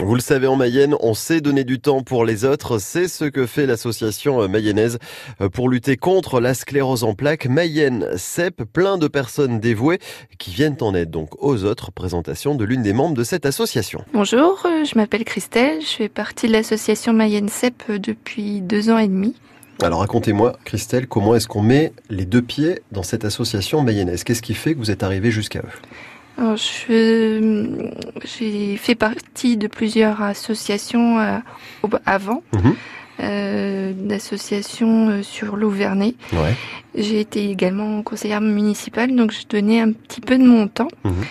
Vous le savez, en Mayenne, on sait donner du temps pour les autres. C'est ce que fait l'association euh, mayonnaise euh, pour lutter contre la sclérose en plaques. Mayenne CEP, plein de personnes dévouées qui viennent en aide donc aux autres. Présentation de l'une des membres de cette association. Bonjour, euh, je m'appelle Christelle. Je fais partie de l'association Mayenne CEP depuis deux ans et demi. Alors racontez-moi, Christelle, comment est-ce qu'on met les deux pieds dans cette association mayonnaise? Qu'est-ce qui fait que vous êtes arrivé jusqu'à eux? J'ai fait partie de plusieurs associations euh, avant, mhm. euh, d'associations euh, sur l'Auvernay. J'ai été également conseillère municipale, donc je donnais un petit peu de mon temps. Mhm.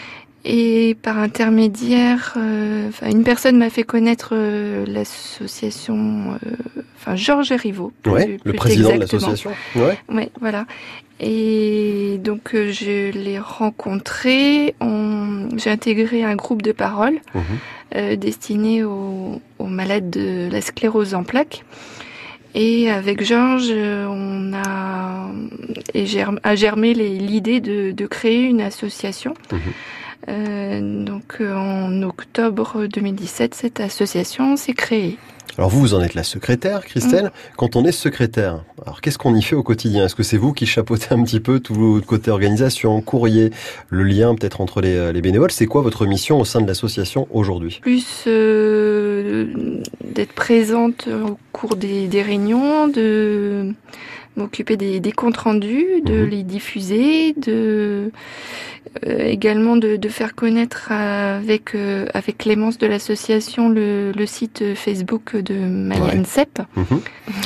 Et par intermédiaire, euh, une personne m'a fait connaître euh, l'association, euh, enfin Georges Rivaud. le président de l'association. Ouais. ouais. voilà. Et donc je l'ai rencontré. J'ai intégré un groupe de parole mhm. destiné aux, malades de la sclérose en plaques. Et avec Georges, on a, et a germé l'idée de, de, créer une association. Mhm. Euh, donc euh, en octobre 2017, cette association s'est créée. Alors vous, vous en êtes la secrétaire, Christelle. Mm. Quand on est secrétaire, alors qu'est-ce qu'on y fait au quotidien? Est-ce que c'est vous qui chapeautez un petit peu tout le côté organisation, courrier, le lien peut-être entre les, euh, bénévoles? C'est quoi votre mission au sein de l'association aujourd'hui? Plus d'être présente au cours des, des réunions, de m'occuper des, des, comptes rendus, de mhm. les diffuser, de euh, également de, de, faire connaître avec euh, avec Clémence de l'association le, le, site Facebook de CEP. Mhm.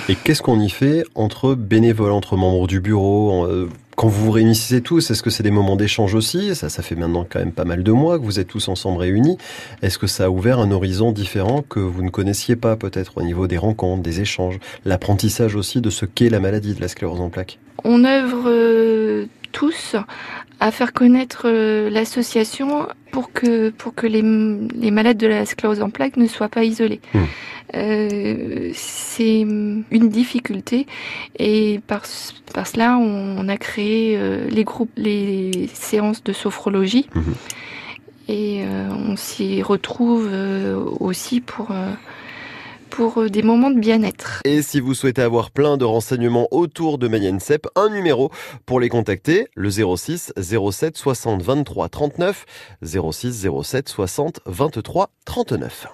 Et qu'est-ce qu'on y fait entre bénévoles, entre membres du bureau euh, quand vous vous réunissez tous, est-ce que c'est des moments d'échange aussi? Ça, ça fait maintenant quand même pas mal de mois que vous êtes tous ensemble réunis. Est-ce que ça a ouvert un horizon différent que vous ne connaissiez pas peut-être au niveau des rencontres, des échanges, l'apprentissage aussi de ce qu'est la maladie de la sclérose en plaques? On œuvre euh, tous à faire connaître euh, l'association pour que pour que les, les, malades de la sclérose en plaques ne soient pas isolés. Hmm. Euh, c'est une difficulté et par par cela on, a créé les groupes, les séances de sophrologie hmm. et euh, on s'y retrouve aussi pour pour euh, des moments de bien-être. Et si vous souhaitez avoir plein de renseignements autour de Mayenne un numéro pour les contacter, le 06 07 60 23 39, 06 07 60 23 39.